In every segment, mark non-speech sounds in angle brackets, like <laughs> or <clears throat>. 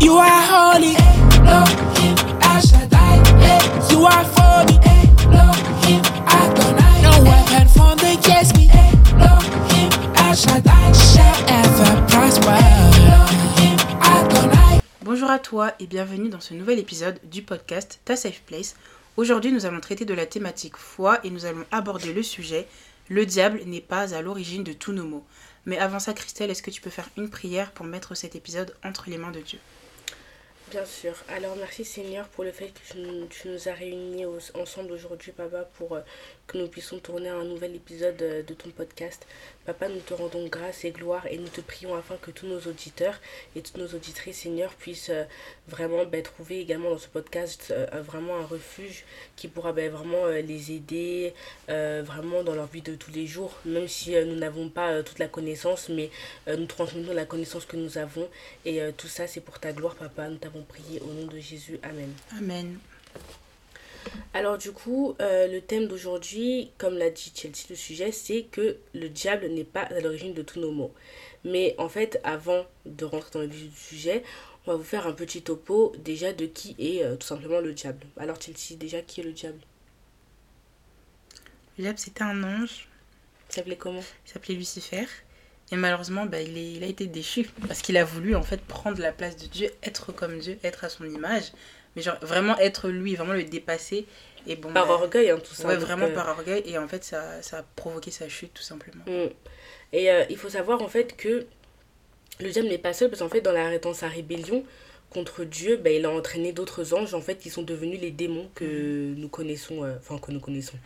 You are holy, You are for. Bonjour à toi et bienvenue dans ce nouvel épisode du podcast Ta Safe Place Aujourd'hui, nous allons traiter de la thématique foi et nous allons aborder le sujet Le diable n'est pas à l'origine de tous nos maux. Mais avant ça, Christelle, est-ce que tu peux faire une prière pour mettre cet épisode entre les mains de Dieu? Bien sûr. Alors merci Seigneur pour le fait que tu, nous as réunis ensemble aujourd'hui, Papa, pour euh, que nous puissions tourner un nouvel épisode euh, de ton podcast. Papa, nous te rendons grâce et gloire et nous te prions afin que tous nos auditeurs et toutes nos auditrices, Seigneur, puissent euh, vraiment ben, trouver également dans ce podcast vraiment un refuge qui pourra ben, vraiment les aider vraiment dans leur vie de tous les jours, même si nous n'avons pas toute la connaissance, mais nous transmettons la connaissance que nous avons et tout ça c'est pour ta gloire, Papa. Nous t'avons prier au nom de Jésus. Amen. Amen. Alors du coup, euh, le thème d'aujourd'hui, comme l'a dit Chelsea, le sujet, c'est que le diable n'est pas à l'origine de tous nos maux. Mais en fait, avant de rentrer dans le vif du sujet, on va vous faire un petit topo déjà de qui est euh, tout simplement le diable. Alors Chelsea, déjà, qui est le diable? Le diable, c'était un ange. Il s'appelait comment? Il s'appelait Lucifer. Et malheureusement, bah, il, il a été déchu parce qu'il a voulu en fait prendre la place de Dieu, être comme Dieu, être à son image. Mais genre vraiment être lui, vraiment le dépasser. Et bon, par bah, orgueil, hein, tout ça. Ouais, vraiment euh, par orgueil. Et en fait, ça, ça a provoqué sa chute, tout simplement. Mm. Et euh, il faut savoir en fait que le diable n'est pas seul parce qu'en fait, dans, la, dans sa rébellion, contre Dieu, ben, il a entraîné d'autres anges, en fait, qui sont devenus les démons que nous connaissons, euh, que nous connaissons,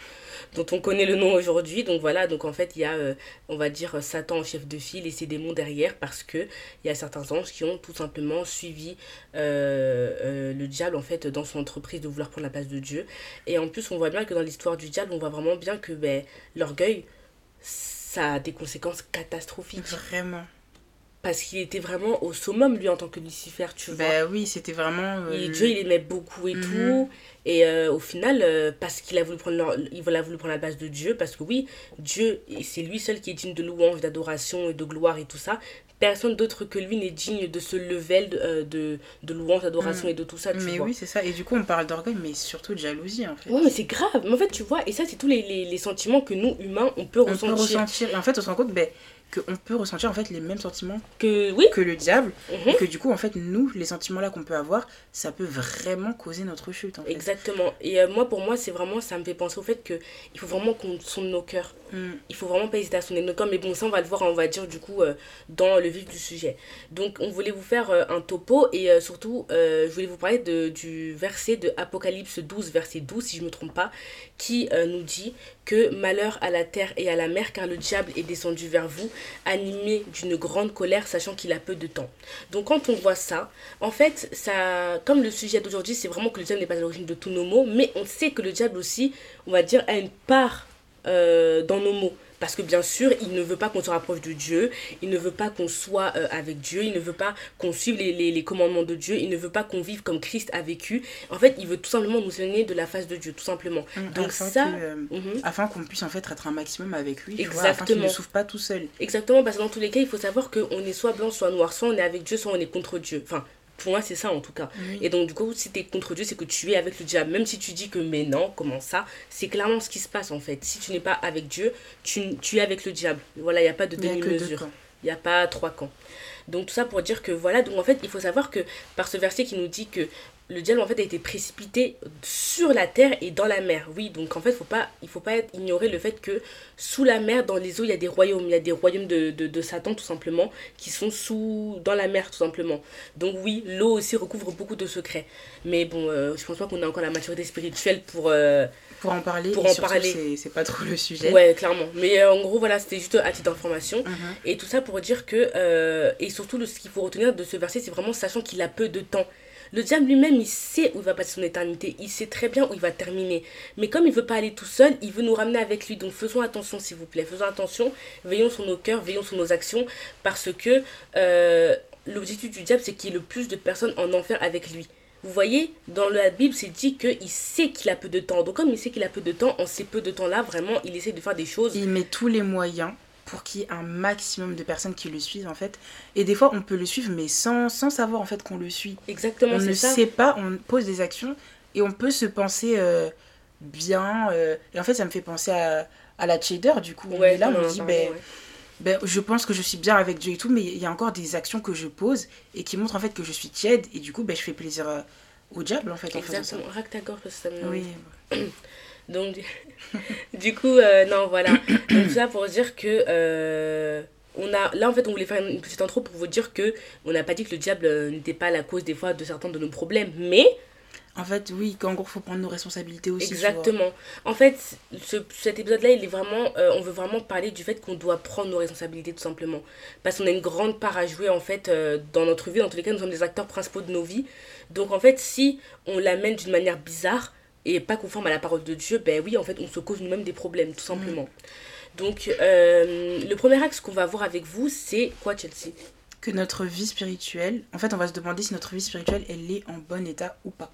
dont on connaît le nom aujourd'hui. Donc voilà, donc en fait, il y a, euh, on va dire, Satan en chef de file et ses démons derrière, parce que il y a certains anges qui ont tout simplement suivi euh, le diable, en fait, dans son entreprise de vouloir prendre la place de Dieu. Et en plus, on voit bien que dans l'histoire du diable, on voit vraiment bien que ben, l'orgueil, ça a des conséquences catastrophiques. Vraiment parce qu'il était vraiment au summum lui en tant que Lucifer tu vois. ben oui c'était vraiment euh, et Dieu il aimait beaucoup et mhm. tout. Et euh, au final euh, parce qu'il a voulu prendre il a voulu prendre la base de Dieu parce que oui Dieu c'est lui seul qui est digne de louange d'adoration et de gloire et tout ça. Personne d'autre que lui n'est digne de ce level de, de, de louange d'adoration mhm. et de tout ça tu mais oui c'est ça. Et du coup on parle d'orgueil mais surtout de jalousie en fait. Ouais mais c'est grave. Mais en fait tu vois et ça c'est tous les, les, les, sentiments que nous humains on peut ressentir on peut ressentir. Et en fait on se rend compte ben qu'on peut ressentir en fait les mêmes sentiments que, oui. que le diable mhm. et que du coup en fait nous les sentiments là qu'on peut avoir ça peut vraiment causer notre chute exactement et euh, moi pour moi c'est vraiment ça me fait penser au fait que il faut vraiment qu'on sonne nos cœurs mm. il faut vraiment pas hésiter à sonner nos cœurs mais bon ça on va le voir on va dire du coup euh, dans le vif du sujet donc on voulait vous faire euh, un topo et surtout je voulais vous parler de, du verset de Apocalypse 12 verset 12 si je me trompe pas qui nous dit que malheur à la terre et à la mer car le diable est descendu vers vous animé d'une grande colère, sachant qu'il a peu de temps. Donc quand on voit ça, en fait, ça, comme le sujet d'aujourd'hui, c'est vraiment que le diable n'est pas à l'origine de tous nos maux, mais on sait que le diable aussi, on va dire, a une part euh, dans nos maux. Parce que bien sûr, il ne veut pas qu'on se rapproche de Dieu, il ne veut pas qu'on soit euh, avec Dieu, il ne veut pas qu'on suive les, les, les, commandements de Dieu, il ne veut pas qu'on vive comme Christ a vécu. En fait, il veut tout simplement nous éloigner de la face de Dieu, tout simplement. Mmh, Donc afin ça... Euh, mhm. Afin qu'on puisse en fait être un maximum avec lui, Exactement. afin qu'il ne souffre pas tout seul. Exactement, parce que dans tous les cas, il faut savoir qu'on est soit blanc, soit noir, soit on est avec Dieu, soit on est contre Dieu. Enfin, pour moi, c'est ça en tout cas. Et donc, du coup, si tu es contre Dieu, c'est que tu es avec le diable. Même si tu dis que, mais non, comment ça? C'est clairement ce qui se passe en fait. Si tu n'es pas avec Dieu, tu, tu es avec le diable. Voilà, il n'y a pas de demi-mesure. Il n'y a pas trois camps. Donc, tout ça pour dire que voilà, donc en fait, il faut savoir que par ce verset qui nous dit que le diable en fait a été précipité sur la terre et dans la mer. Oui, donc en fait, faut pas, il faut pas ignorer le fait que sous la mer, dans les eaux, il y a des royaumes. Il y a des royaumes de, de, Satan tout simplement qui sont sous dans la mer tout simplement. Donc oui, l'eau aussi recouvre beaucoup de secrets. Mais bon, euh, je pense pas qu'on a encore la maturité spirituelle pour... Euh, pour en parler. Pour en parler. C'est pas trop le sujet. Ouais, clairement. Mais euh, en gros, voilà, c'était juste à titre d'information. Mhm. Et tout ça pour dire que... et surtout, ce qu'il faut retenir de ce verset, c'est vraiment sachant qu'il a peu de temps Le diable lui-même, il sait où il va passer son éternité, il sait très bien où il va terminer. Mais comme il veut pas aller tout seul, il veut nous ramener avec lui. Donc faisons attention, s'il vous plaît, faisons attention, veillons sur nos cœurs, veillons sur nos actions, parce que euh, l'objectif du diable, c'est qu'il y ait le plus de personnes en enfer avec lui. Vous voyez, dans la Bible, c'est dit qu'il sait qu'il a peu de temps. Donc comme il sait qu'il a peu de temps, en ces peu de temps-là, vraiment, il essaie de faire des choses. Il met tous les moyens pour qu'il y ait un maximum de personnes qui le suivent en fait. Et des fois on peut le suivre mais sans, sans savoir en fait qu'on le suit. Exactement, On ne sait pas, on pose des actions et on peut se penser euh, bien. euh, et en fait ça me fait penser à, à la cheater du coup. Ouais, et là on non, dit ben, ouais. ben, je pense que je suis bien avec Dieu et tout mais il y a encore des actions que je pose et qui montrent en fait que je suis tiède et du coup ben, je fais plaisir euh, au diable en fait en faisant ça. Exactement, ta gorge parce que ça me Oui. <clears throat> <clears throat> Donc, <laughs> du- coup, euh, non, voilà. Donc, tout ça pour dire que. euh, on a, là, en fait, on voulait faire une petite intro pour vous dire que on n'a pas dit que le diable euh, n'était pas la cause des fois de certains de nos problèmes, mais En fait oui qu'en gros faut prendre nos responsabilités aussi. exactement. En fait, ce, cet épisode-là, il est vraiment, euh, on veut vraiment parler du fait qu'on doit prendre nos responsabilités tout simplement, parce qu'on a une grande part à jouer en fait euh, dans notre vie. Dans tous les cas, nous sommes des acteurs principaux de nos vies. Donc, en fait, si on l'amène d'une manière bizarre et pas conforme à la parole de Dieu, ben oui, en fait, on se cause nous-mêmes des problèmes, tout simplement. Donc, euh, le premier axe qu'on va voir avec vous, c'est quoi, Chelsea? Que notre vie spirituelle, en fait, on va se demander si notre vie spirituelle, elle est en bon état ou pas.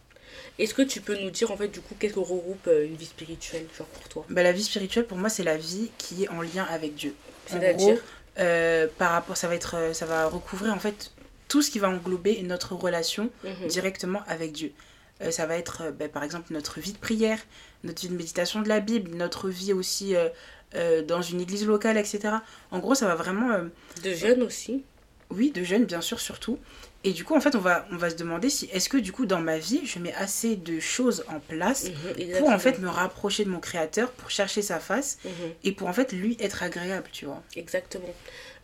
Est-ce que tu peux nous dire, en fait, du coup, qu'est-ce que regroupe euh, une vie spirituelle, genre pour toi? Bah, la vie spirituelle, pour moi, c'est la vie qui est en lien avec Dieu. C'est-à-dire euh, par rapport, ça va être, ça va recouvrir en fait tout ce qui va englober notre relation Mhm. directement avec Dieu. Euh, ça va être, euh, bah, par exemple, notre vie de prière, notre vie de méditation de la Bible, notre vie aussi euh, dans une église locale, etc. En gros, ça va vraiment De jeunes aussi Oui, de jeunes, bien sûr, surtout. Et du coup, en fait, on va, on va se demander si est-ce que du coup, dans ma vie, je mets assez de choses en place Mhm, pour en fait me rapprocher de mon créateur, pour chercher sa face Mhm. et pour en fait lui être agréable, tu vois. Exactement.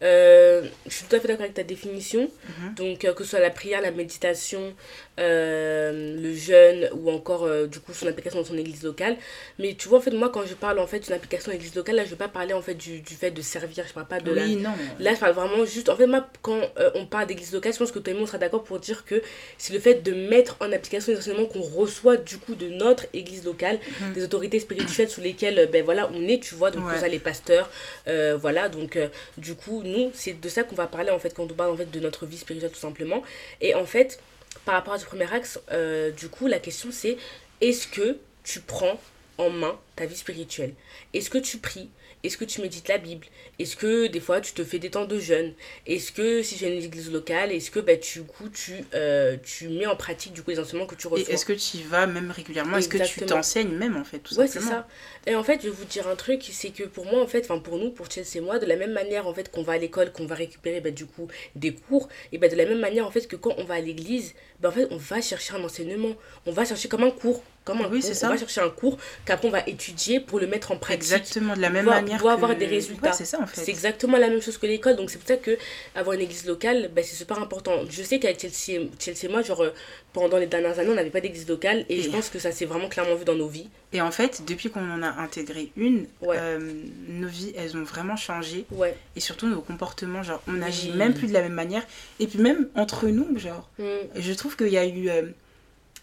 Euh, je suis tout à fait d'accord avec ta définition. Mhm. Donc, euh, que ce soit la prière, la méditation, euh, le jeûne ou encore du coup son application dans son église locale. Mais tu vois, en fait, moi, quand je parle en fait d'une application église locale, là, je vais pas parler en fait du, du fait de servir. Je parle pas de la. Oui, non. Là, je parle vraiment juste. En fait, moi, quand on parle d'église locale, je pense que toi et moi, on sera d'accord pour dire que c'est le fait de mettre en application les enseignements qu'on reçoit du coup de notre église locale, Mhm. des autorités spirituelles sous lesquelles ben, voilà, on est, tu vois, donc Ouais. ça, les pasteurs, euh, voilà. Donc, euh, du coup, nous, c'est de ça qu'on va parler en fait quand on parle en fait de notre vie spirituelle tout simplement. Et en fait, par rapport à ce premier axe, euh, du coup, la question c'est est-ce que tu prends en main ta vie spirituelle? Est-ce que tu pries? Est-ce que tu médites la Bible? Est-ce que des fois tu te fais des temps de jeûne? Est-ce que si j'ai une église locale, est-ce que bah, tu, du coup, tu, euh, tu mets en pratique du coup les enseignements que tu reçois est-ce que tu y vas même régulièrement? Est-ce que tu t'enseignes même en fait, tout Ouais, c'est ça. Et en fait, je vais vous dire un truc, c'est que pour moi, en fait, enfin pour nous, pour Chelsea et moi, de la même manière, en fait, qu'on va à l'école, qu'on va récupérer, bah, du coup, des cours, et bah, de la même manière, en fait, que quand on va à l'église, bah, en fait, on va chercher un enseignement. On va chercher comme un cours. Comme un Oui, cours. ça. On va chercher un cours qu'après, on va étudier pour le mettre en pratique. Exactement, de la même manière doit que... avoir des résultats. Ouais, c'est ça en C'est fait. exactement la même chose que l'école, donc c'est pour ça que avoir une église locale, bah, c'est super important. Je sais qu'avec Chelsea, et- Chelsea et moi, genre, euh, pendant les dernières années, on n'avait pas d'église locale, et, je pense que ça s'est vraiment clairement vu dans nos vies. Et en fait, depuis qu'on en a intégré une, Ouais. euh, nos vies, elles ont vraiment changé. Ouais. Et surtout nos comportements, genre, on n'agit même plus de la même manière. Et puis même entre nous, genre, Mm. je trouve qu'il y a eu... euh,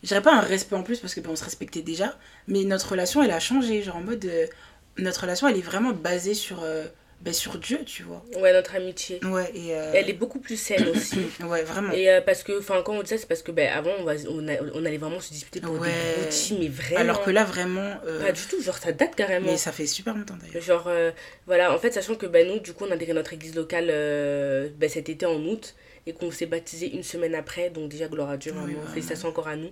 je dirais pas un respect en plus parce que ben, on se respectait déjà, mais notre relation elle a changé, genre en mode euh, notre relation elle est vraiment basée sur euh, ben, sur Dieu, tu vois. Ouais, notre amitié. Ouais et euh, Elle est beaucoup plus saine aussi. <coughs> ouais vraiment. Et euh, parce que, enfin, quand on dit ça, c'est parce que, ben, avant, on, va, on, a- on allait vraiment se disputer pour Ouais. des broutilles, mais vraiment. Alors que là vraiment euh, Pas du tout, genre, ça date carrément. mais ça fait super longtemps d'ailleurs. Genre, voilà, en fait, sachant que ben, nous, du coup, on a intégré notre église locale ben, cet été en août et qu'on s'est baptisé une semaine après, donc déjà, gloire à Dieu, Oui, vraiment, vraiment. félicitations encore à nous.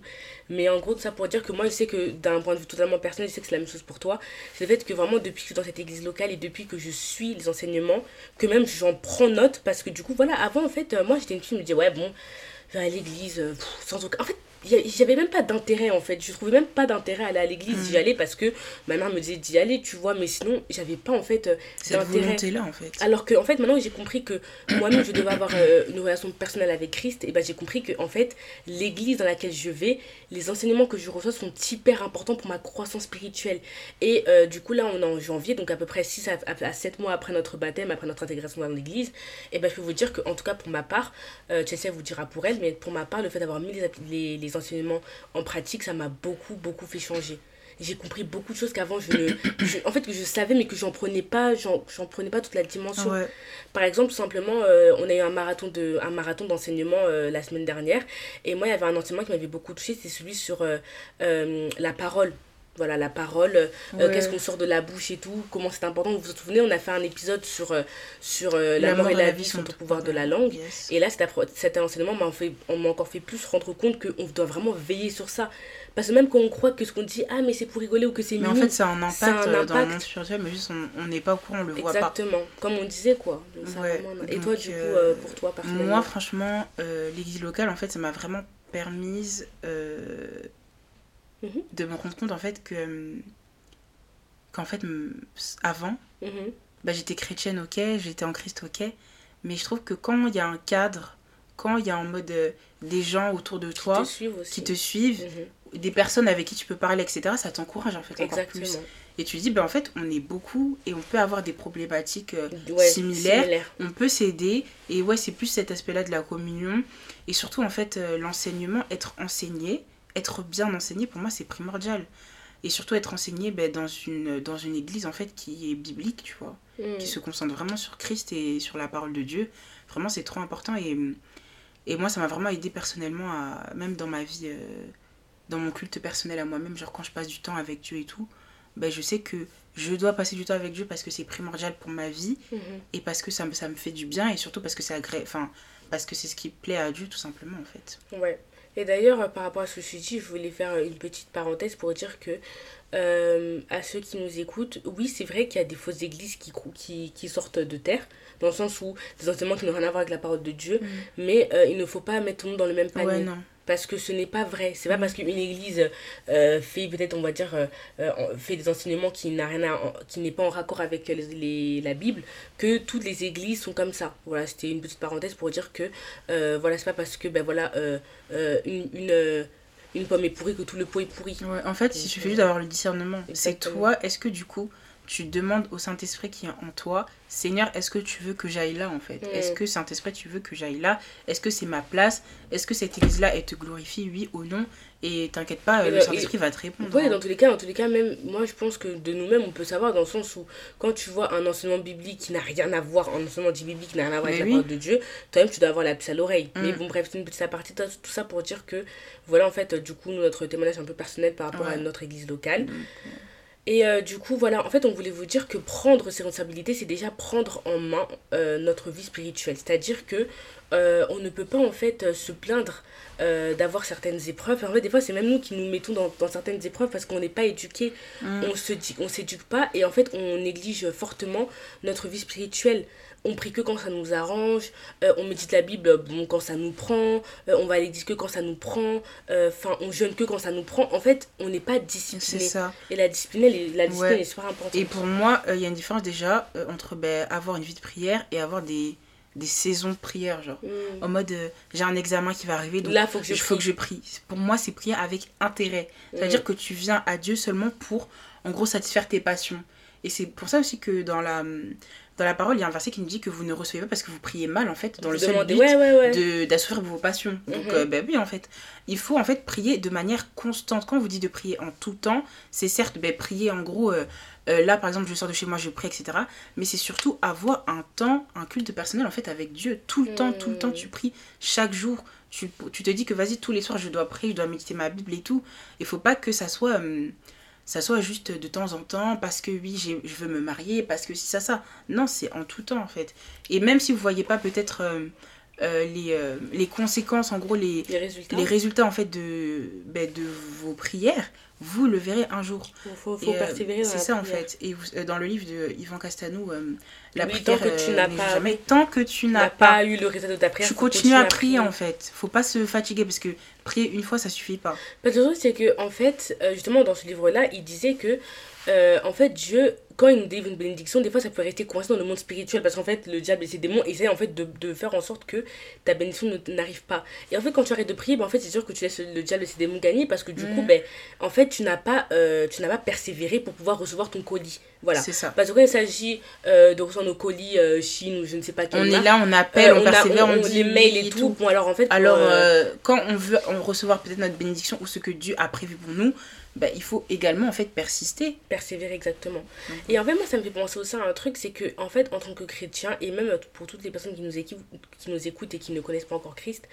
Mais en gros, tout ça pour dire que moi, je sais que d'un point de vue totalement personnel, je sais que c'est la même chose pour toi. C'est le fait que vraiment, depuis que je suis dans cette église locale et depuis que je suis les enseignements, que même j'en prends note parce que du coup, voilà, avant, en fait, euh, moi, j'étais une fille, je me disais, ouais, bon, je vais à l'église, euh, sans aucun. En fait, j'avais même pas d'intérêt en fait je trouvais même pas d'intérêt à aller à l'église Mm. j'y allais parce que ma mère me disait d'y aller tu vois mais sinon j'avais pas en fait euh, Cette d'intérêt volonté là en fait. alors que en fait maintenant j'ai compris que moi-même je devais avoir euh, une relation personnelle avec Christ et ben j'ai compris que en fait l'église dans laquelle je vais les enseignements que je reçois sont hyper importants pour ma croissance spirituelle et euh, du coup là on est en janvier donc à peu près 6 à, à 7 mois après notre baptême après notre intégration dans l'église et ben je peux vous dire que en tout cas pour ma part euh, Chelsea vous dira pour elle mais pour ma part, le fait d'avoir mis les, les, les enseignements en pratique, ça m'a beaucoup, beaucoup fait changer. J'ai compris beaucoup de choses qu'avant je ne <coughs> en fait que je savais mais que j'en prenais pas j'en prenais pas toute la dimension. Par exemple simplement euh, on a eu un marathon de un marathon d'enseignement euh, la semaine dernière et moi il y avait un enseignement qui m'avait beaucoup touché c'est celui sur euh, la parole voilà la parole qu'est-ce qu'on sort de la bouche et tout comment c'est important. Vous vous souvenez on a fait un épisode sur sur la, mort et la, vie sont au pouvoir de la langue. et là cet, cet enseignement m'a fait on m'a encore fait plus rendre compte qu'on doit vraiment veiller sur ça. Parce que même quand on croit que ce qu'on dit, ah, mais c'est pour rigoler ou que c'est Mais en fait, a un impact, euh, dans le monde spirituel, mais juste on n'est pas au courant, on le voit pas. Exactement, comme on disait, quoi. Et toi, du coup, euh, pour toi, personnellement? Moi, franchement, euh, l'église locale, en fait, ça m'a vraiment permise mhm. de me rendre compte, en fait, que. qu'en fait, avant, mhm. bah, j'étais chrétienne, ok, j'étais en Christ, ok, mais je trouve que quand il y a un cadre, quand il y a en mode des gens autour de toi qui te suivent, mhm des personnes avec qui tu peux parler, etc., ça t'encourage en fait encore Exactement. plus. Et tu dis, ben en fait, on est beaucoup et on peut avoir des problématiques euh, similaires. On peut s'aider. Et ouais, c'est plus cet aspect-là de la communion. Et surtout, en fait, euh, l'enseignement, être enseigné, être bien enseigné, pour moi, c'est primordial. Et surtout, être enseigné ben, dans, une, dans une église, en fait, qui est biblique, tu vois. Mm. Qui se concentre vraiment sur Christ et sur la parole de Dieu. Vraiment, c'est trop important. Et, et moi, ça m'a vraiment aidé personnellement, à, même dans ma vie. Euh, dans mon culte personnel à moi-même, genre quand je passe du temps avec Dieu et tout, ben je sais que je dois passer du temps avec Dieu parce que c'est primordial pour ma vie mhm. et parce que ça me, ça me fait du bien et surtout parce que c'est agré... enfin parce que c'est ce qui plaît à Dieu tout simplement en fait. Ouais. Et d'ailleurs euh, par rapport à ce que je dit, je voulais faire une petite parenthèse pour dire que euh, à ceux qui nous écoutent, oui, c'est vrai qu'il y a des fausses églises qui, qui, qui, sortent de terre, dans le sens où des enseignements qui n'ont rien à voir avec la parole de Dieu, mhm. mais euh, il ne faut pas mettre tout le monde dans le même panier. Ouais, non parce que ce n'est pas vrai. C'est pas parce qu'une église euh, fait peut-être, on va dire, fait des enseignements qui n'a rien qui n'est pas en raccord avec les, la Bible que toutes les églises sont comme ça. Voilà, c'était une petite parenthèse pour dire que voilà, c'est pas parce que ben voilà une, une une pomme est pourrie que tout le pot est pourri. Ouais, en fait, il suffit juste d'avoir le discernement. C'est toi, est-ce que du coup, tu demandes au Saint-Esprit qui est en toi, Seigneur, est-ce que tu veux que j'aille là en fait? Est-ce mm. que Saint-Esprit, tu veux que j'aille là? Est-ce que c'est ma place? Est-ce que cette église-là, elle te glorifie, oui ou non? Et t'inquiète pas, le Saint-Esprit va te répondre. Oui, hein. dans tous les cas, dans tous les cas, même moi je pense que de nous-mêmes, on peut savoir dans le sens où quand tu vois un enseignement biblique qui n'a rien à voir, un enseignement biblique qui n'a rien à voir avec la parole de Dieu, toi-même tu dois avoir la puce à l'oreille. Mais mm. bon, bref, c'est une petite aparté, tout ça pour dire que voilà, en fait, du coup, notre témoignage un peu personnel par rapport à notre église locale. Et euh, du coup, voilà, en fait, on voulait vous dire que prendre ses responsabilités, c'est déjà prendre en main euh, notre vie spirituelle. C'est-à-dire que euh, on ne peut pas, en fait, se plaindre d'avoir certaines épreuves. En fait, des fois, c'est même nous qui nous mettons dans, dans certaines épreuves parce qu'on n'est pas éduqué. Mm. On on s'éduque pas et en fait, on néglige fortement notre vie spirituelle on prie que quand ça nous arrange, euh, on médite la Bible bon, quand ça nous prend, euh, on va à l'église que quand ça nous prend, euh, enfin on jeûne que quand ça nous prend. En fait, on n'est pas discipliné. Ça. Et la discipline, est, la discipline est super importante. Et pour moi, il y a une différence déjà entre ben, avoir une vie de prière et avoir des, des saisons de prière. Genre, mm. en mode j'ai un examen qui va arriver, donc Là, faut que je il faut que je prie. Pour moi, c'est prier avec intérêt. C'est-à-dire mm. que tu viens à Dieu seulement pour, en gros, satisfaire tes passions. Et c'est pour ça aussi que dans la dans la parole, il y a un verset qui nous dit que vous ne recevez pas parce que vous priez mal, en fait, dans le seul but de d'assurer vos passions. Donc, mhm. euh, ben oui, en fait, il faut en fait prier de manière constante. Quand on vous dit de prier en tout temps, c'est certes ben, prier en gros, euh, euh, là par exemple, je sors de chez moi, je prie, etc. Mais c'est surtout avoir un temps, un culte personnel en fait avec Dieu. Tout le temps, tout le temps, tu pries chaque jour. Tu, tu te dis que vas-y, tous les soirs, je dois prier, je dois méditer ma Bible et tout. Il faut pas que ça soit. Ça soit juste de temps en temps parce que oui je veux me marier parce que si ça ça non c'est en tout temps en fait et même si vous voyez pas peut-être euh, euh, les, euh, les conséquences en gros les, les résultats, les résultats en fait de, ben, de vos prières vous le verrez un jour. Il faut, faut persévérer C'est ça en fait. Et dans le livre de Yvan Castanou, la prière tant que tu n'as pas jamais tant que tu n'as pas, eu le résultat de ta prière, tu continues à prier, en fait. Faut pas se fatiguer parce que prier une fois ça suffit pas. Parce que c'est que en fait justement dans ce livre là, il disait que en fait Dieu quand il nous délivre une bénédiction, des fois ça peut rester coincé dans le monde spirituel parce qu'en fait le diable et ses démons essaient en fait de, de faire en sorte que ta bénédiction n'arrive pas. Et en fait quand tu arrêtes de prier, ben, en fait c'est sûr que tu laisses le diable et ses démons gagner parce que du coup, mm. ben, en fait tu n'as pas, euh, tu n'as pas persévéré pour pouvoir recevoir ton colis. Voilà. C'est ça. Parce que quand il s'agit euh, de recevoir nos colis euh, Chine ou je ne sais pas quel On est là, on appelle, euh, on a- persévère, on, on- dit les mails et tout. Bon, alors en fait, Alors, euh, euh, quand on veut recevoir peut-être notre bénédiction ou ce que Dieu a prévu pour nous, bah, il faut également en fait persister. persévérer exactement. Mhm. Et en fait, moi, ça me fait penser aussi à un truc, c'est que, en fait, en tant que chrétien, et même pour toutes les personnes qui nous, écoutent, qui nous écoutent et qui ne connaissent pas encore Christ,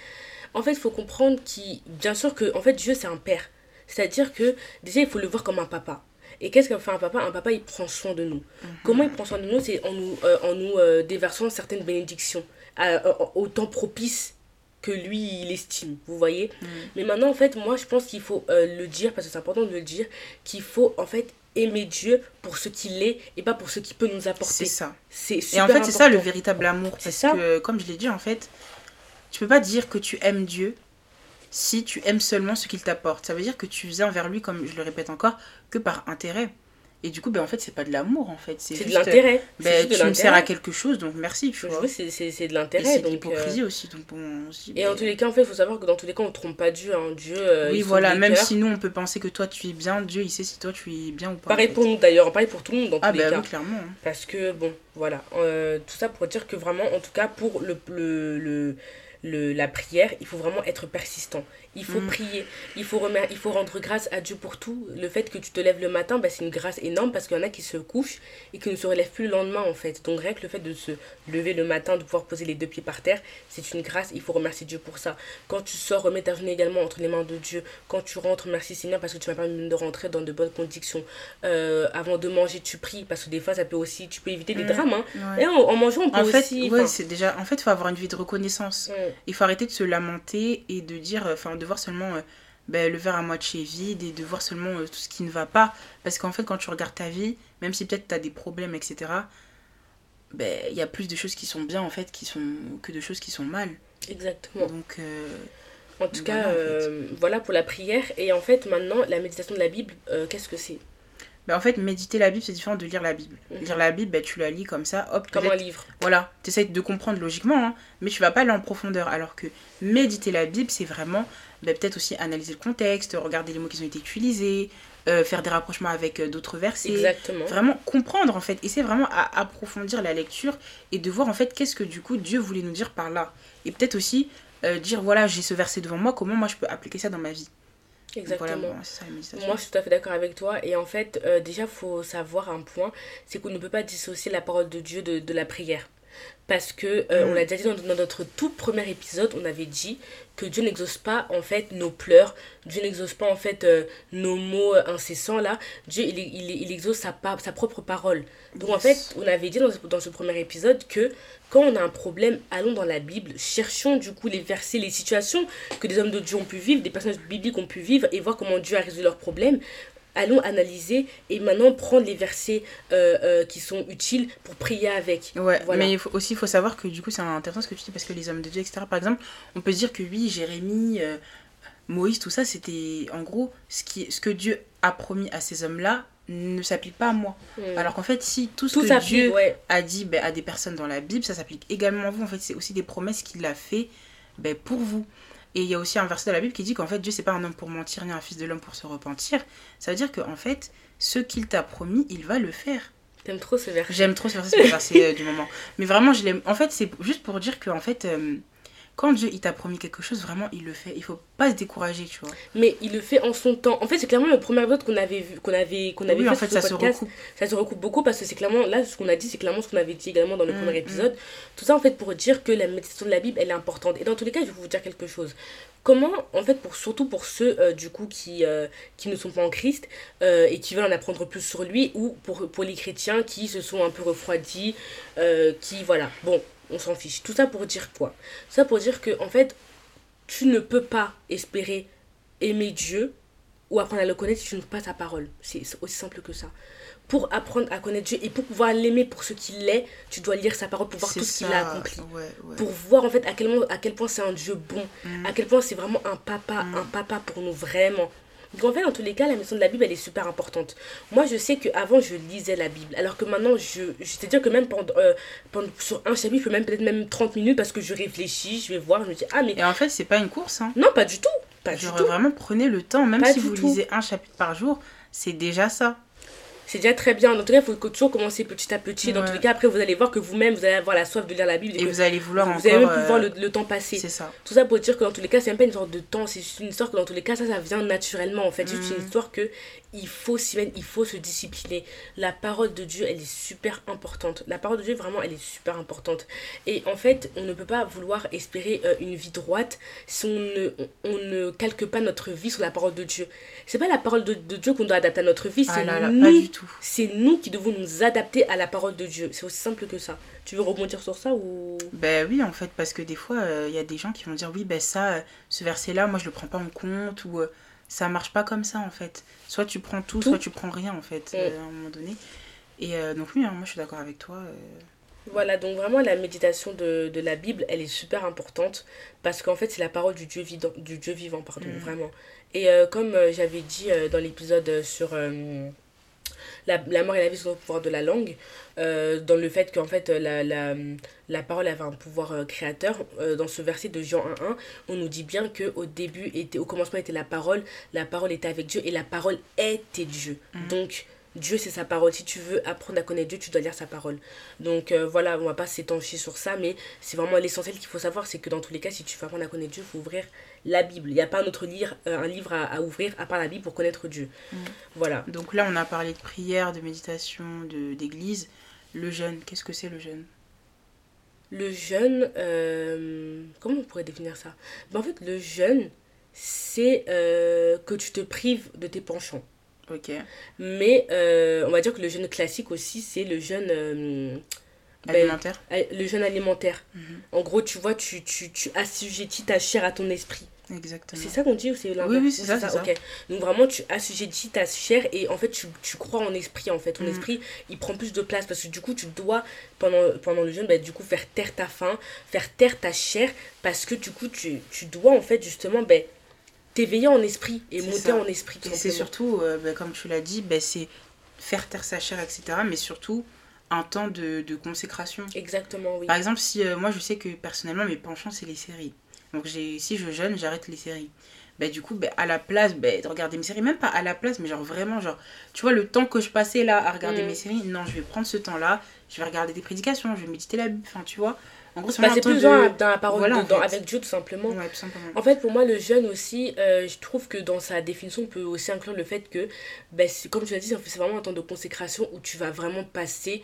en fait, il faut comprendre qui, bien sûr que, en fait, Dieu, c'est un père. C'est-à-dire que, déjà, il faut le voir comme un papa. Et qu'est-ce qu'un fait un papa? Un papa, il prend soin de nous. Comment il prend soin de nous? C'est en nous, euh, en nous euh, déversant certaines bénédictions, euh, au temps propice que lui, il estime, vous voyez Mais maintenant, en fait, moi, je pense qu'il faut euh, le dire, parce que c'est important de le dire, qu'il faut, en fait, aimer Dieu pour ce qu'il est et pas pour ce qu'il peut nous C'est apporter. ça. C'est Et en fait, c'est ça le véritable amour. C'est Parce ça. que, comme je l'ai dit, en fait, tu peux pas dire que tu aimes Dieu si tu aimes seulement ce qu'il t'apporte. Ça veut dire que tu viens vers lui, comme je le répète encore, que par intérêt. Et du coup, ben, en fait, c'est pas de l'amour, en fait. C'est de juste, l'intérêt. Ben, tu me sers à quelque chose, donc merci, tu vois. Oui, c'est- de l'intérêt. c'est de l'hypocrisie euh, aussi. Donc on Et en tous les cas, en fait, il faut savoir que dans tous les cas, on ne trompe pas Dieu. Hein. Dieu, euh, oui, voilà, même cœurs. si nous, on peut penser que toi, tu es bien, Dieu, il sait si toi, tu es bien ou pas. Pareil pour nous d'ailleurs, pareil pour tout le monde dans Ah, tous les ben cas. oui, clairement. hein. Parce que, bon, voilà. Euh, tout ça pour dire que vraiment, en tout cas, pour le, le, le, le- la prière, il faut vraiment être persistant. Il faut Mhm. prier. Il faut, remer- il faut rendre grâce à Dieu pour tout. Le fait que tu te lèves le matin, bah, c'est une grâce énorme parce qu'il y en a qui se couchent et qui ne se relèvent plus le lendemain, en fait. Donc, rien que le fait de se lever le matin, de pouvoir poser les deux pieds par terre, c'est une grâce. Il faut remercier Dieu pour ça. Quand tu sors, remets ta journée également entre les mains de Dieu. Quand tu rentres, merci Seigneur parce que tu m'as permis de rentrer dans de bonnes conditions. Euh, avant de manger, tu pries parce que des fois, ça peut aussi, tu peux éviter des Mhm. drames. Hein. Ouais. Et en, en mangeant, on peut En fait, aussi. ouais, c'est déjà. En fait, il faut avoir une vie de reconnaissance. mm, Il faut arrêter de se lamenter et de dire, euh, enfin, de voir seulement euh, ben, le verre à moitié vide et de voir seulement euh, tout ce qui ne va pas. Parce qu'en fait, quand tu regardes ta vie, même si peut-être tu as des problèmes, etc., ben, il y a plus de choses qui sont bien, en fait, qui sont que de choses qui sont mal. exactement. Donc, euh, En tout Voilà, cas, en fait. euh, voilà pour la prière. Et en fait, maintenant, la méditation de la Bible, euh, qu'est-ce que c'est? Ben, en fait, méditer la Bible, c'est différent de lire la Bible. Mhm. Lire la Bible, ben, tu la lis comme ça, hop, Comme un livre. Voilà, tu essaies de comprendre logiquement, hein, mais tu vas pas aller en profondeur. Alors que méditer la Bible, c'est vraiment ben, peut-être aussi analyser le contexte, regarder les mots qui ont été utilisés, euh, faire des rapprochements avec euh, d'autres versets. Exactement. Vraiment comprendre en fait. C'est vraiment à approfondir la lecture et de voir en fait qu'est-ce que du coup Dieu voulait nous dire par là. Et peut-être aussi euh, dire voilà, j'ai ce verset devant moi, comment moi je peux appliquer ça dans ma vie. Exactement. Voilà, bon, ça. Moi, je suis tout à fait d'accord avec toi. Et en fait, euh, déjà, il faut savoir un point c'est qu'on ne peut pas dissocier la parole de Dieu de, de la prière. Parce que, euh, Mm. on l'a déjà dit dans, dans notre tout premier épisode, on avait dit que Dieu n'exauce pas en fait nos pleurs, Dieu n'exauce pas en fait euh, nos mots euh, incessants là. Dieu, il, il, il exauce sa, pa- sa propre parole. Donc en fait, on avait dit dans, ce- dans ce premier épisode que quand on a un problème, allons dans la Bible, cherchons du coup les versets, les situations que des hommes de Dieu ont pu vivre, des personnages bibliques ont pu vivre et voir comment Dieu a résolu leurs problèmes. Allons analyser et maintenant prendre les versets euh, euh, qui sont utiles pour prier avec. Ouais, Voilà. mais il faut, aussi il faut savoir que du coup c'est intéressant ce que tu dis parce que les hommes de Dieu, etc. Par exemple, on peut dire que oui, Jérémie, euh, Moïse, tout ça, c'était en gros ce, qui, ce que Dieu a promis à ces hommes-là ne s'applique pas à moi. Mm. Alors qu'en fait, si tout ce Tout que Dieu ouais. a dit ben, à des personnes dans la Bible, ça s'applique également à vous. En fait, c'est aussi des promesses qu'il a fait ben, pour vous. Et il y a aussi un verset de la Bible qui dit qu'en fait, Dieu, c'est pas un homme pour mentir, ni un fils de l'homme pour se repentir. Ça veut dire qu'en fait, ce qu'il t'a promis, il va le faire. T'aimes trop ce verset. J'aime trop ce verset, c'est le verset euh, du moment. Mais vraiment, je l'aime. En fait, c'est juste pour dire que en fait, euh, quand Dieu il t'a promis quelque chose, vraiment, il le fait. Il faut pas se décourager, tu vois. Mais il le fait en son temps. En fait, c'est clairement le premier épisode qu'on avait vu, qu'on avait, qu'on avait oui, fait en fait, sur ça ce se podcast. recoupe. ça se recoupe beaucoup parce que c'est clairement là ce qu'on a dit c'est clairement ce qu'on avait dit également dans le Mm, premier épisode tout ça en fait pour dire que la méditation de la Bible elle est importante et dans tous les cas je vais vous dire quelque chose comment en fait pour surtout pour ceux euh, du coup qui euh, qui ne sont pas en Christ euh, et qui veulent en apprendre plus sur lui ou pour pour les chrétiens qui se sont un peu refroidis qui voilà bon on s'en fiche tout ça pour dire quoi? Tout ça pour dire que en fait tu ne peux pas espérer aimer Dieu ou apprendre à le connaître si tu ne pas sa parole. C'est aussi simple que ça. Pour apprendre à connaître Dieu et pour pouvoir l'aimer pour ce qu'il est, tu dois lire sa parole pour voir tout ce qu'il a accompli. Ouais, ouais. Pour voir en fait à quel, moment- à quel point c'est un Dieu bon, Mm. à quel point c'est vraiment un papa, Mm. un papa pour nous vraiment. Donc en fait, dans tous les cas, la mission de la Bible, elle est super importante. Moi, je sais qu'avant, je lisais la Bible. Alors que maintenant, je, je c'est-à-dire que même pendant, euh, pendant, sur un chapitre, je peux même peut-être même 30 minutes parce que je réfléchis, je vais voir, je me dis, ah mais Et en fait, c'est pas une course, hein. non, pas du tout. Pas Genre, vraiment, prenez le temps, même si vous lisez un chapitre par jour, c'est déjà ça c'est déjà très bien. Dans tout cas, il faut toujours commencer petit à petit. Dans tous les cas, après, vous allez voir que vous-même, vous allez avoir la soif de lire la Bible. Et, vous allez vouloir vous allez même pouvoir euh, le, temps passer. C'est ça. Tout ça pour dire que dans tous les cas, c'est même pas une sorte de temps. C'est juste une histoire que dans tous les cas, ça, ça vient naturellement. En fait, c'est juste une mm. histoire que il faut s'y il faut se discipliner. La parole de Dieu, elle est super importante. La parole de Dieu, vraiment, elle est super importante. Et en fait, on ne peut pas vouloir espérer euh, une vie droite si on ne, on, ne calque pas notre vie sur la parole de Dieu. C'est pas la parole de, Dieu qu'on doit adapter à notre vie, c'est ah nous. C'est nous qui devons nous adapter à la parole de Dieu. C'est aussi simple que ça. Tu veux rebondir sur ça ou? Ben oui, en fait, parce que des fois, euh, il y a des gens qui vont dire oui, ben ça, euh, ce verset-là, moi je le prends pas en compte ou ça marche pas comme ça en fait. Soit tu prends tout, soit tu prends rien en fait, euh, à un moment donné. Et euh, donc oui, hein, moi je suis d'accord avec toi. Euh. Voilà, donc vraiment la méditation de, de, la Bible, elle est super importante parce qu'en fait c'est la parole du Dieu, vivant, du Dieu vivant, pardon, mm. vraiment. Et comme j'avais dit dans l'épisode sur la, la, mort et la vie sont au pouvoir de la langue, euh, dans le fait qu'en fait la, la, la, parole avait un pouvoir euh, créateur. Euh, dans ce verset de Jean 1.1, on nous dit bien que au début, était, au commencement était la parole, la parole était avec Dieu et la parole était Dieu. Mhm. Donc Dieu, c'est sa parole. Si tu veux apprendre à connaître Dieu, tu dois lire sa parole. Donc voilà, on va pas s'étancher sur ça, mais c'est vraiment l'essentiel qu'il faut savoir, c'est que dans tous les cas, si tu veux apprendre à connaître Dieu, il faut ouvrir la Bible. Il n'y a pas un autre livre, un livre à, ouvrir à part la Bible pour connaître Dieu. Mhm. Voilà. Donc là, on a parlé de prière, de méditation, d'église. Le jeûne, qu'est-ce que c'est le jeûne? Le jeûne, euh, comment on pourrait définir ça? Ben, En fait, le jeûne, c'est euh, que tu te prives de tes penchants. Ok. Mais euh, on va dire que le jeûne classique aussi, c'est le jeûne... Ben, alimentaire Le jeûne alimentaire. Mhm. En gros, tu vois, tu, tu, tu assujettis ta chair à ton esprit. Exactement. C'est ça qu'on dit ou c'est l'inverse? Oui, oui c'est ça, ça? Ok. Donc vraiment, tu assujettis ta chair et en fait, tu, tu crois en esprit en fait. Ton mm. esprit, il prend plus de place parce que du coup, tu dois, pendant, pendant le jeûne, bah, du coup, faire taire ta faim, faire taire ta chair parce que du coup, tu, tu dois en fait justement bah, t'éveiller en esprit et monter en esprit. c'est surtout, euh, bah, comme tu l'as dit, bah, c'est faire taire sa chair, etc. Mais surtout, un temps de, de consécration. Exactement, oui. Par exemple, si euh, moi, je sais que personnellement, mes penchants, c'est les séries. Donc si je jeûne, j'arrête les séries. Bah, du coup, bah, à la place bah, de regarder mes séries, même pas à la place, mais genre vraiment, genre, tu vois, le temps que je passais là à regarder mm. mes séries, non, je vais prendre ce temps-là, je vais regarder des prédications, je vais méditer la Bible, enfin, tu vois. En gros, c'est bah, plus dans la parole, avec Dieu, tout simplement. Ouais, tout simplement. En fait, pour moi, le jeûne aussi, euh, je trouve que dans sa définition, on peut aussi inclure le fait que, bah, comme tu l'as dit, c'est vraiment un temps de consécration où tu vas vraiment passer